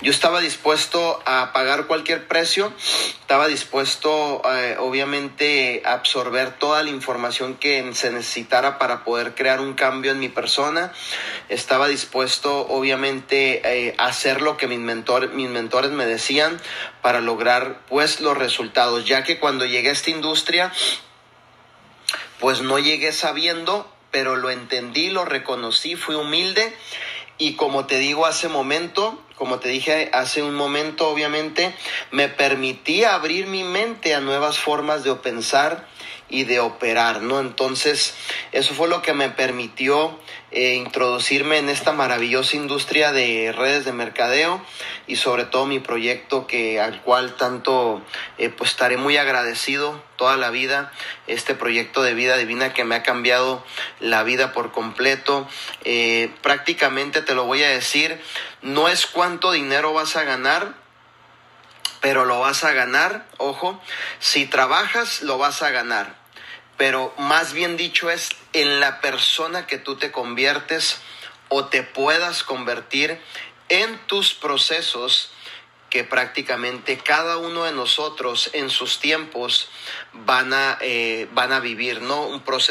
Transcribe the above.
yo estaba dispuesto a pagar cualquier precio, estaba dispuesto eh, obviamente a absorber toda la información que se necesitara para poder crear un cambio en mi persona, estaba dispuesto obviamente eh, a hacer lo que mis, mentor, mis mentores me decían para lograr pues los resultados, ya que cuando llegué a esta industria pues no llegué sabiendo, pero lo entendí, lo reconocí, fui humilde. Y como te digo hace momento, como te dije hace un momento, obviamente, me permití abrir mi mente a nuevas formas de pensar y de operar, ¿no? Entonces, eso fue lo que me permitió eh, introducirme en esta maravillosa industria de redes de mercadeo y sobre todo mi proyecto que al cual tanto eh, pues estaré muy agradecido toda la vida este proyecto de vida divina que me ha cambiado la vida por completo eh, prácticamente te lo voy a decir no es cuánto dinero vas a ganar pero lo vas a ganar ojo si trabajas lo vas a ganar pero más bien dicho es en la persona que tú te conviertes o te puedas convertir en tus procesos que prácticamente cada uno de nosotros en sus tiempos van a, eh, van a vivir, ¿no? Un proceso